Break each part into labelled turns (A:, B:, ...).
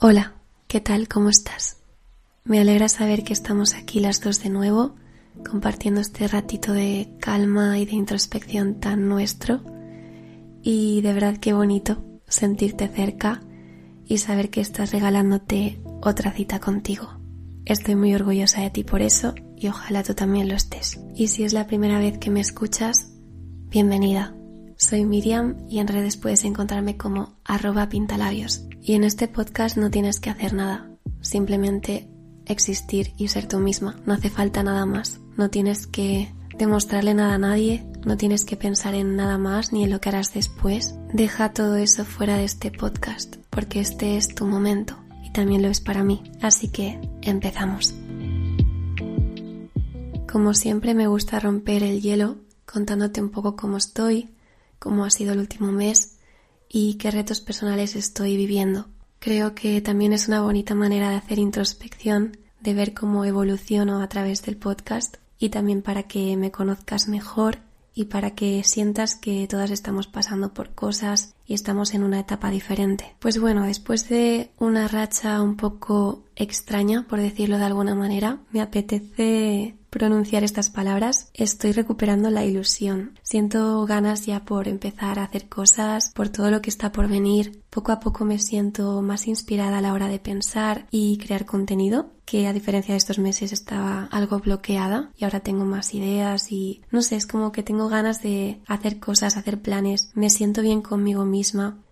A: Hola, ¿qué tal? ¿Cómo estás? Me alegra saber que estamos aquí las dos de nuevo, compartiendo este ratito de calma y de introspección tan nuestro. Y de verdad qué bonito sentirte cerca y saber que estás regalándote otra cita contigo. Estoy muy orgullosa de ti por eso y ojalá tú también lo estés. Y si es la primera vez que me escuchas, bienvenida. Soy Miriam y en redes puedes encontrarme como arroba pintalabios. Y en este podcast no tienes que hacer nada, simplemente existir y ser tú misma. No hace falta nada más. No tienes que demostrarle nada a nadie, no tienes que pensar en nada más ni en lo que harás después. Deja todo eso fuera de este podcast, porque este es tu momento y también lo es para mí. Así que empezamos. Como siempre me gusta romper el hielo contándote un poco cómo estoy, cómo ha sido el último mes y qué retos personales estoy viviendo. Creo que también es una bonita manera de hacer introspección, de ver cómo evoluciono a través del podcast y también para que me conozcas mejor y para que sientas que todas estamos pasando por cosas y estamos en una etapa diferente. Pues bueno, después de una racha un poco extraña, por decirlo de alguna manera, me apetece pronunciar estas palabras, estoy recuperando la ilusión. Siento ganas ya por empezar a hacer cosas, por todo lo que está por venir. Poco a poco me siento más inspirada a la hora de pensar y crear contenido, que a diferencia de estos meses estaba algo bloqueada y ahora tengo más ideas y no sé, es como que tengo ganas de hacer cosas, hacer planes. Me siento bien conmigo misma,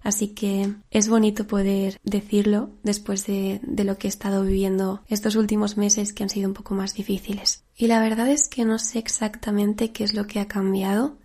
A: Así que es bonito poder decirlo después de, de, lo que he estado viviendo estos últimos meses que han sido un poco más difíciles. Y la verdad es que no sé exactamente qué es lo que ha cambiado.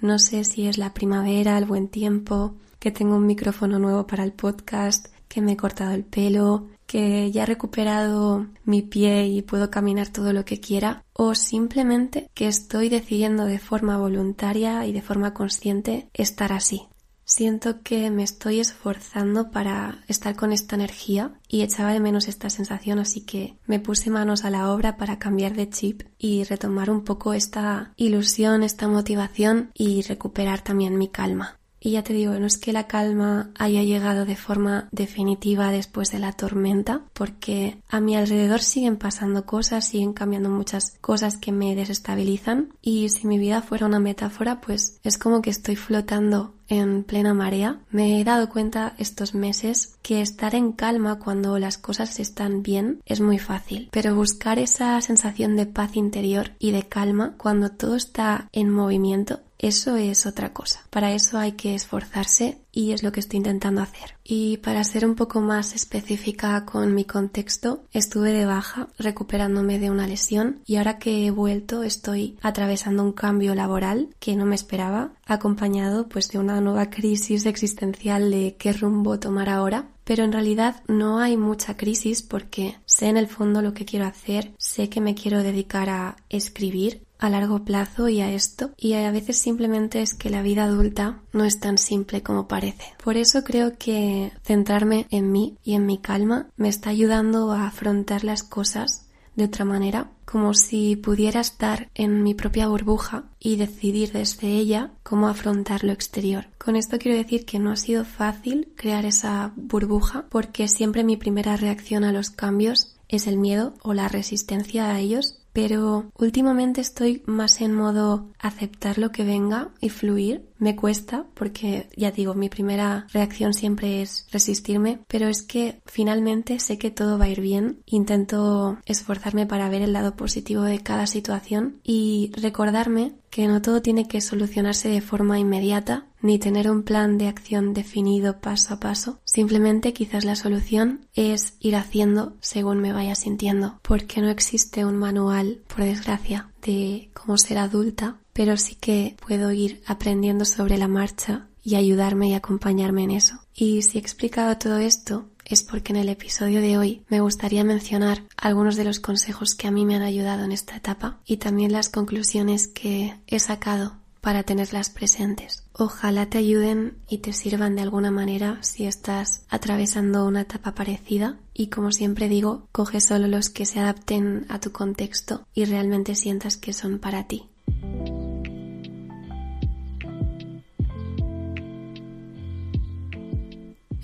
A: No sé si es la primavera, el buen tiempo, que tengo un micrófono nuevo para el podcast, que me he cortado el pelo, que ya he recuperado mi pie y puedo caminar todo lo que quiera, o simplemente que estoy decidiendo de forma voluntaria y de forma consciente estar así. Siento que me estoy esforzando para estar con esta energía y echaba de menos esta sensación, así que me puse manos a la obra para cambiar de chip y retomar un poco esta ilusión, esta motivación y recuperar también mi calma. Y ya te digo, no es que la calma haya llegado de forma definitiva después de la tormenta, porque a mi alrededor siguen pasando cosas, siguen cambiando muchas cosas que me desestabilizan. Y si mi vida fuera una metáfora, pues es como que estoy flotando en plena marea, me he dado cuenta estos meses que estar en calma cuando las cosas están bien es muy fácil, pero buscar esa sensación de paz interior y de calma cuando todo está en movimiento eso es otra cosa. Para eso hay que esforzarse y es lo que estoy intentando hacer. Y para ser un poco más específica con mi contexto, estuve de baja recuperándome de una lesión y ahora que he vuelto estoy atravesando un cambio laboral que no me esperaba, acompañado pues de una nueva crisis existencial de qué rumbo tomar ahora pero en realidad no hay mucha crisis porque sé en el fondo lo que quiero hacer, sé que me quiero dedicar a escribir a largo plazo y a esto y a veces simplemente es que la vida adulta no es tan simple como parece. Por eso creo que centrarme en mí y en mi calma me está ayudando a afrontar las cosas de otra manera, como si pudiera estar en mi propia burbuja y decidir desde ella cómo afrontar lo exterior. Con esto quiero decir que no ha sido fácil crear esa burbuja porque siempre mi primera reacción a los cambios es el miedo o la resistencia a ellos pero últimamente estoy más en modo aceptar lo que venga y fluir. Me cuesta porque, ya digo, mi primera reacción siempre es resistirme, pero es que finalmente sé que todo va a ir bien. Intento esforzarme para ver el lado positivo de cada situación y recordarme que no todo tiene que solucionarse de forma inmediata ni tener un plan de acción definido paso a paso. Simplemente quizás la solución es ir haciendo según me vaya sintiendo, porque no existe un manual, por desgracia, de cómo ser adulta, pero sí que puedo ir aprendiendo sobre la marcha y ayudarme y acompañarme en eso. Y si he explicado todo esto es porque en el episodio de hoy me gustaría mencionar algunos de los consejos que a mí me han ayudado en esta etapa y también las conclusiones que he sacado para tenerlas presentes. Ojalá te ayuden y te sirvan de alguna manera si estás atravesando una etapa parecida y como siempre digo, coge solo los que se adapten a tu contexto y realmente sientas que son para ti.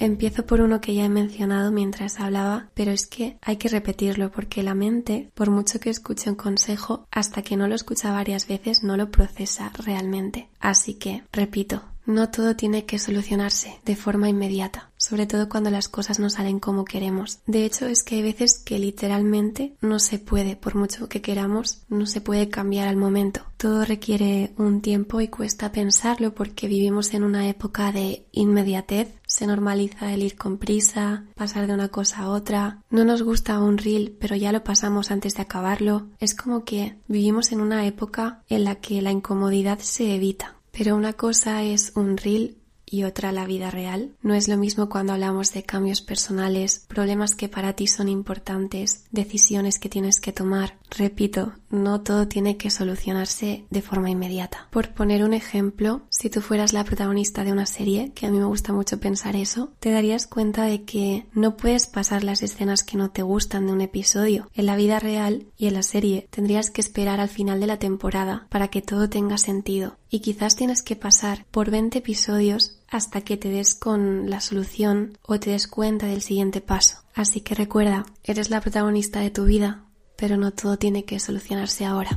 A: Empiezo por uno que ya he mencionado mientras hablaba, pero es que hay que repetirlo porque la mente, por mucho que escuche un consejo, hasta que no lo escucha varias veces no lo procesa realmente. Así que, repito, no todo tiene que solucionarse de forma inmediata, sobre todo cuando las cosas no salen como queremos. De hecho, es que hay veces que literalmente no se puede, por mucho que queramos, no se puede cambiar al momento. Todo requiere un tiempo y cuesta pensarlo porque vivimos en una época de inmediatez. Se normaliza el ir con prisa, pasar de una cosa a otra. No nos gusta un reel, pero ya lo pasamos antes de acabarlo. Es como que vivimos en una época en la que la incomodidad se evita. Pero una cosa es un reel y otra la vida real. No es lo mismo cuando hablamos de cambios personales, problemas que para ti son importantes, decisiones que tienes que tomar. Repito, no todo tiene que solucionarse de forma inmediata. Por poner un ejemplo, si tú fueras la protagonista de una serie, que a mí me gusta mucho pensar eso, te darías cuenta de que no puedes pasar las escenas que no te gustan de un episodio. En la vida real y en la serie tendrías que esperar al final de la temporada para que todo tenga sentido. Y quizás tienes que pasar por 20 episodios hasta que te des con la solución o te des cuenta del siguiente paso. Así que recuerda, eres la protagonista de tu vida, pero no todo tiene que solucionarse ahora.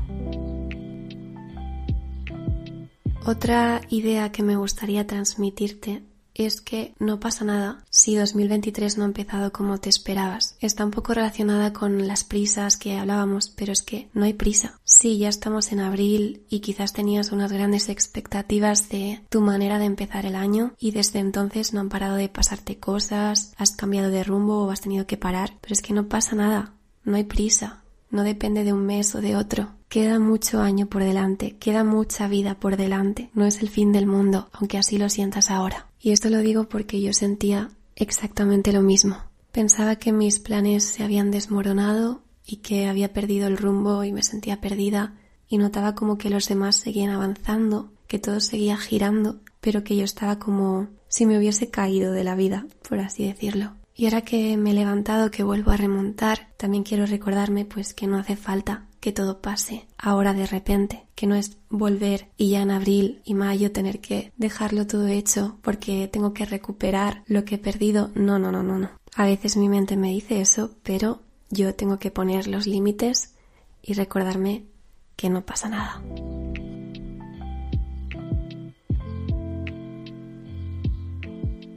A: Otra idea que me gustaría transmitirte es que no pasa nada si 2023 no ha empezado como te esperabas. Está un poco relacionada con las prisas que hablábamos, pero es que no hay prisa. Sí, ya estamos en abril y quizás tenías unas grandes expectativas de tu manera de empezar el año y desde entonces no han parado de pasarte cosas, has cambiado de rumbo o has tenido que parar, pero es que no pasa nada, no hay prisa, no depende de un mes o de otro. Queda mucho año por delante, queda mucha vida por delante, no es el fin del mundo, aunque así lo sientas ahora. Y esto lo digo porque yo sentía exactamente lo mismo. Pensaba que mis planes se habían desmoronado y que había perdido el rumbo y me sentía perdida y notaba como que los demás seguían avanzando, que todo seguía girando, pero que yo estaba como si me hubiese caído de la vida, por así decirlo. Y ahora que me he levantado, que vuelvo a remontar, también quiero recordarme pues que no hace falta que todo pase ahora de repente, que no es volver y ya en abril y mayo tener que dejarlo todo hecho porque tengo que recuperar lo que he perdido. No, no, no, no, no. A veces mi mente me dice eso, pero yo tengo que poner los límites y recordarme que no pasa nada.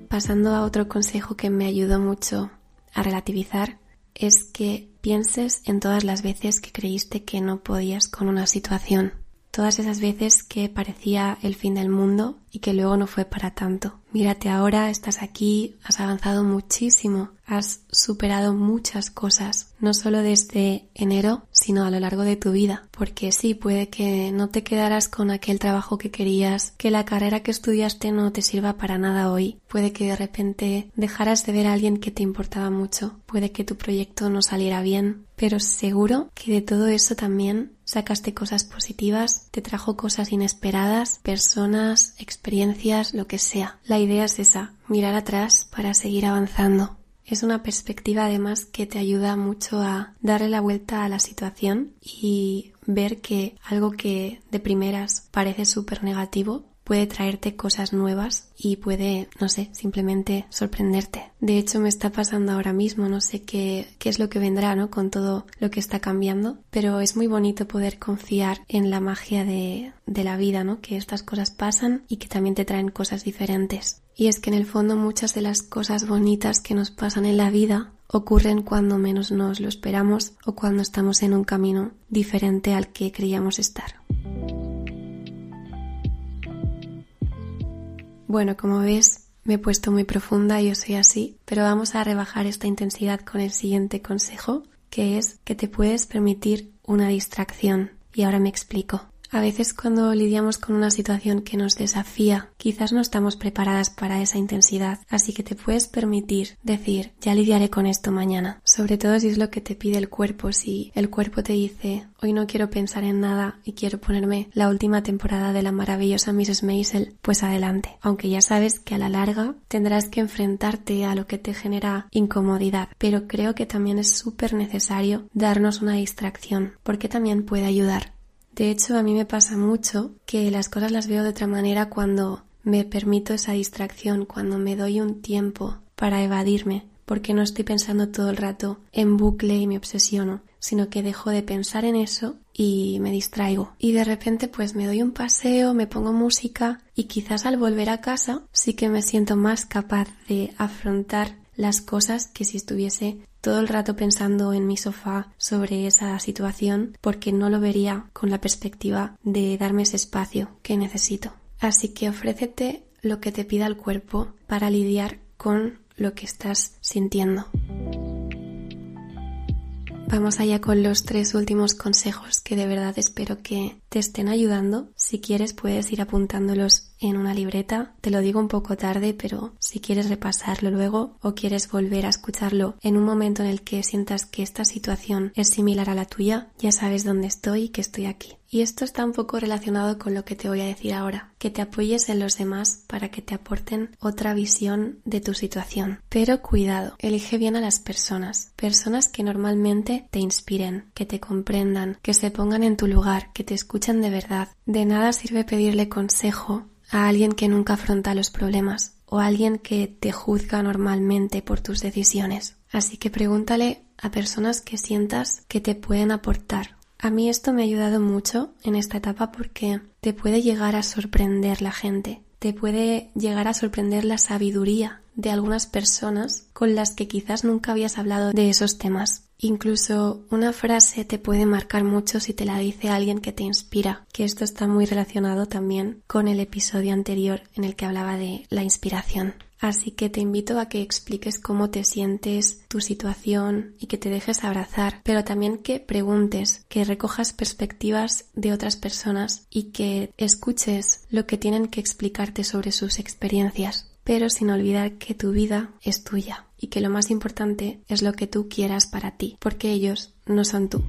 A: Pasando a otro consejo que me ayudó mucho a relativizar, es que pienses en todas las veces que creíste que no podías con una situación, todas esas veces que parecía el fin del mundo y que luego no fue para tanto. Mírate ahora, estás aquí, has avanzado muchísimo, has superado muchas cosas, no solo desde enero, sino a lo largo de tu vida, porque sí, puede que no te quedaras con aquel trabajo que querías, que la carrera que estudiaste no te sirva para nada hoy, puede que de repente dejaras de ver a alguien que te importaba mucho, puede que tu proyecto no saliera bien, pero seguro que de todo eso también sacaste cosas positivas, te trajo cosas inesperadas, personas, experiencias, lo que sea. La idea es esa, mirar atrás para seguir avanzando. Es una perspectiva además que te ayuda mucho a darle la vuelta a la situación y ver que algo que de primeras parece súper negativo puede traerte cosas nuevas y puede, no sé, simplemente sorprenderte. De hecho, me está pasando ahora mismo, no sé qué, qué es lo que vendrá, ¿no? Con todo lo que está cambiando, pero es muy bonito poder confiar en la magia de, de la vida, ¿no? Que estas cosas pasan y que también te traen cosas diferentes. Y es que en el fondo muchas de las cosas bonitas que nos pasan en la vida ocurren cuando menos nos lo esperamos o cuando estamos en un camino diferente al que creíamos estar. Bueno, como ves, me he puesto muy profunda yo soy así, pero vamos a rebajar esta intensidad con el siguiente consejo, que es que te puedes permitir una distracción. Y ahora me explico. A veces cuando lidiamos con una situación que nos desafía, quizás no estamos preparadas para esa intensidad, así que te puedes permitir decir, ya lidiaré con esto mañana, sobre todo si es lo que te pide el cuerpo, si el cuerpo te dice, hoy no quiero pensar en nada y quiero ponerme la última temporada de la maravillosa Mrs. Maisel, pues adelante, aunque ya sabes que a la larga tendrás que enfrentarte a lo que te genera incomodidad, pero creo que también es súper necesario darnos una distracción, porque también puede ayudar de hecho, a mí me pasa mucho que las cosas las veo de otra manera cuando me permito esa distracción, cuando me doy un tiempo para evadirme, porque no estoy pensando todo el rato en bucle y me obsesiono, sino que dejo de pensar en eso y me distraigo. Y de repente pues me doy un paseo, me pongo música y quizás al volver a casa sí que me siento más capaz de afrontar las cosas que si estuviese todo el rato pensando en mi sofá sobre esa situación porque no lo vería con la perspectiva de darme ese espacio que necesito. Así que ofrécete lo que te pida el cuerpo para lidiar con lo que estás sintiendo. Vamos allá con los tres últimos consejos que de verdad espero que te estén ayudando. Si quieres puedes ir apuntándolos en una libreta. Te lo digo un poco tarde, pero si quieres repasarlo luego o quieres volver a escucharlo en un momento en el que sientas que esta situación es similar a la tuya, ya sabes dónde estoy y que estoy aquí. Y esto está un poco relacionado con lo que te voy a decir ahora, que te apoyes en los demás para que te aporten otra visión de tu situación. Pero cuidado, elige bien a las personas, personas que normalmente te inspiren, que te comprendan, que se pongan en tu lugar, que te escuchen de verdad. De nada sirve pedirle consejo a alguien que nunca afronta los problemas o a alguien que te juzga normalmente por tus decisiones. Así que pregúntale a personas que sientas que te pueden aportar a mí esto me ha ayudado mucho en esta etapa porque te puede llegar a sorprender la gente, te puede llegar a sorprender la sabiduría de algunas personas con las que quizás nunca habías hablado de esos temas. Incluso una frase te puede marcar mucho si te la dice alguien que te inspira, que esto está muy relacionado también con el episodio anterior en el que hablaba de la inspiración. Así que te invito a que expliques cómo te sientes, tu situación y que te dejes abrazar, pero también que preguntes, que recojas perspectivas de otras personas y que escuches lo que tienen que explicarte sobre sus experiencias, pero sin olvidar que tu vida es tuya y que lo más importante es lo que tú quieras para ti, porque ellos no son tú.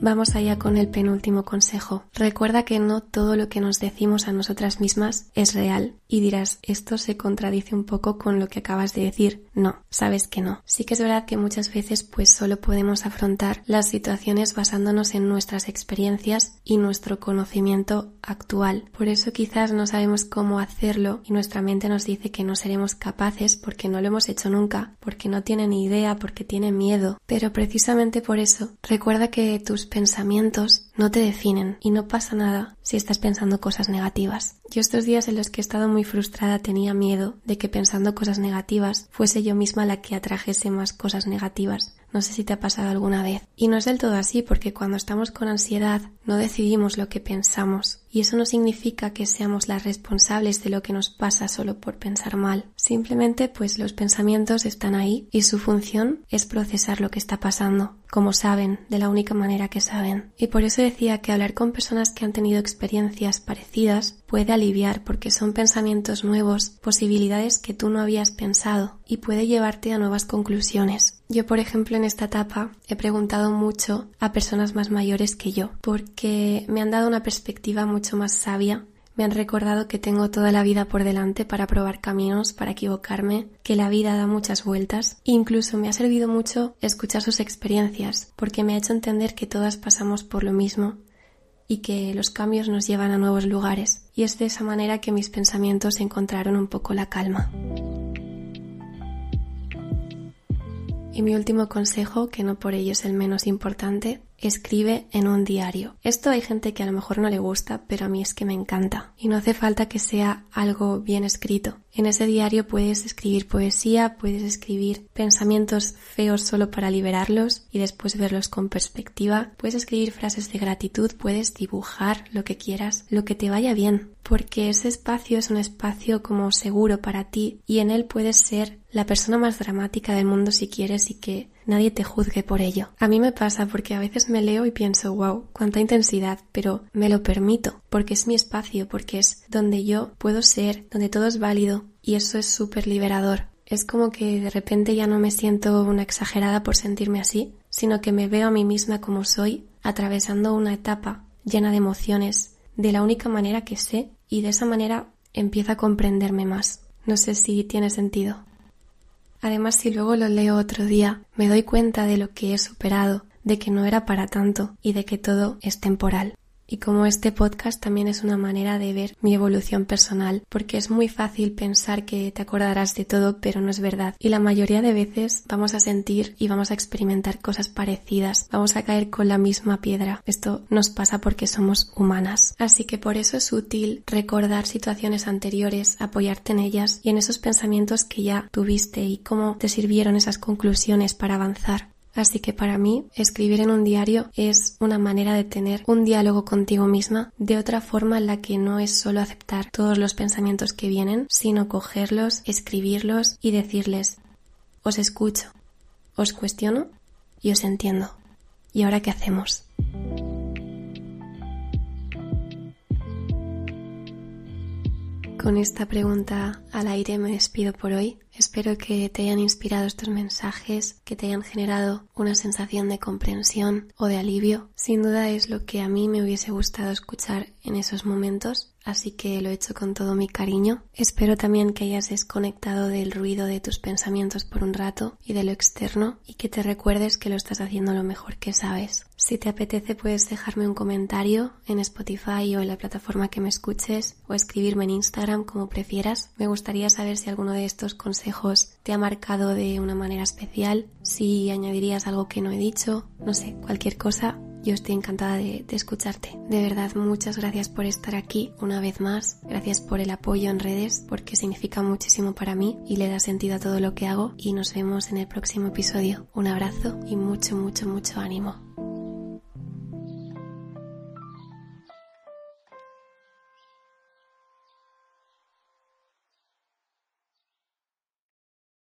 A: Vamos allá con el penúltimo consejo. Recuerda que no todo lo que nos decimos a nosotras mismas es real. Y dirás, esto se contradice un poco con lo que acabas de decir. No, sabes que no. Sí que es verdad que muchas veces pues solo podemos afrontar las situaciones basándonos en nuestras experiencias y nuestro conocimiento actual. Por eso quizás no sabemos cómo hacerlo y nuestra mente nos dice que no seremos capaces porque no lo hemos hecho nunca, porque no tiene ni idea, porque tiene miedo. Pero precisamente por eso, recuerda que tus pensamientos no te definen y no pasa nada si estás pensando cosas negativas. Yo estos días en los que he estado muy frustrada tenía miedo de que pensando cosas negativas fuese yo misma la que atrajese más cosas negativas. No sé si te ha pasado alguna vez. Y no es del todo así porque cuando estamos con ansiedad no decidimos lo que pensamos. Y eso no significa que seamos las responsables de lo que nos pasa solo por pensar mal. Simplemente pues los pensamientos están ahí y su función es procesar lo que está pasando, como saben, de la única manera que saben. Y por eso decía que hablar con personas que han tenido experiencias parecidas puede aliviar porque son pensamientos nuevos, posibilidades que tú no habías pensado y puede llevarte a nuevas conclusiones. Yo, por ejemplo, en esta etapa he preguntado mucho a personas más mayores que yo porque me han dado una perspectiva mucho más sabia me han recordado que tengo toda la vida por delante para probar caminos, para equivocarme, que la vida da muchas vueltas. Incluso me ha servido mucho escuchar sus experiencias, porque me ha hecho entender que todas pasamos por lo mismo y que los cambios nos llevan a nuevos lugares. Y es de esa manera que mis pensamientos encontraron un poco la calma. Y mi último consejo, que no por ello es el menos importante, escribe en un diario. Esto hay gente que a lo mejor no le gusta, pero a mí es que me encanta. Y no hace falta que sea algo bien escrito. En ese diario puedes escribir poesía, puedes escribir pensamientos feos solo para liberarlos y después verlos con perspectiva. Puedes escribir frases de gratitud, puedes dibujar lo que quieras, lo que te vaya bien, porque ese espacio es un espacio como seguro para ti y en él puedes ser la persona más dramática del mundo si quieres y que nadie te juzgue por ello. A mí me pasa porque a veces me leo y pienso, wow, cuánta intensidad, pero me lo permito, porque es mi espacio, porque es donde yo puedo ser, donde todo es válido, y eso es súper liberador. Es como que de repente ya no me siento una exagerada por sentirme así, sino que me veo a mí misma como soy, atravesando una etapa llena de emociones, de la única manera que sé, y de esa manera empiezo a comprenderme más. No sé si tiene sentido. Además, si luego lo leo otro día, me doy cuenta de lo que he superado, de que no era para tanto y de que todo es temporal. Y como este podcast también es una manera de ver mi evolución personal, porque es muy fácil pensar que te acordarás de todo, pero no es verdad. Y la mayoría de veces vamos a sentir y vamos a experimentar cosas parecidas, vamos a caer con la misma piedra. Esto nos pasa porque somos humanas. Así que por eso es útil recordar situaciones anteriores, apoyarte en ellas y en esos pensamientos que ya tuviste y cómo te sirvieron esas conclusiones para avanzar. Así que para mí, escribir en un diario es una manera de tener un diálogo contigo misma de otra forma en la que no es solo aceptar todos los pensamientos que vienen, sino cogerlos, escribirlos y decirles, os escucho, os cuestiono y os entiendo. ¿Y ahora qué hacemos? Con esta pregunta al aire me despido por hoy. Espero que te hayan inspirado estos mensajes, que te hayan generado una sensación de comprensión o de alivio. Sin duda es lo que a mí me hubiese gustado escuchar en esos momentos así que lo he hecho con todo mi cariño. Espero también que hayas desconectado del ruido de tus pensamientos por un rato y de lo externo y que te recuerdes que lo estás haciendo lo mejor que sabes. Si te apetece puedes dejarme un comentario en Spotify o en la plataforma que me escuches o escribirme en Instagram como prefieras. Me gustaría saber si alguno de estos consejos te ha marcado de una manera especial, si añadirías algo que no he dicho, no sé, cualquier cosa yo estoy encantada de, escucharte. De verdad, muchas gracias por estar aquí una vez más. Gracias por el apoyo en redes, porque significa muchísimo para mí y le da sentido a todo lo que hago. Y nos vemos en el próximo episodio. Un abrazo y mucho, mucho, mucho ánimo.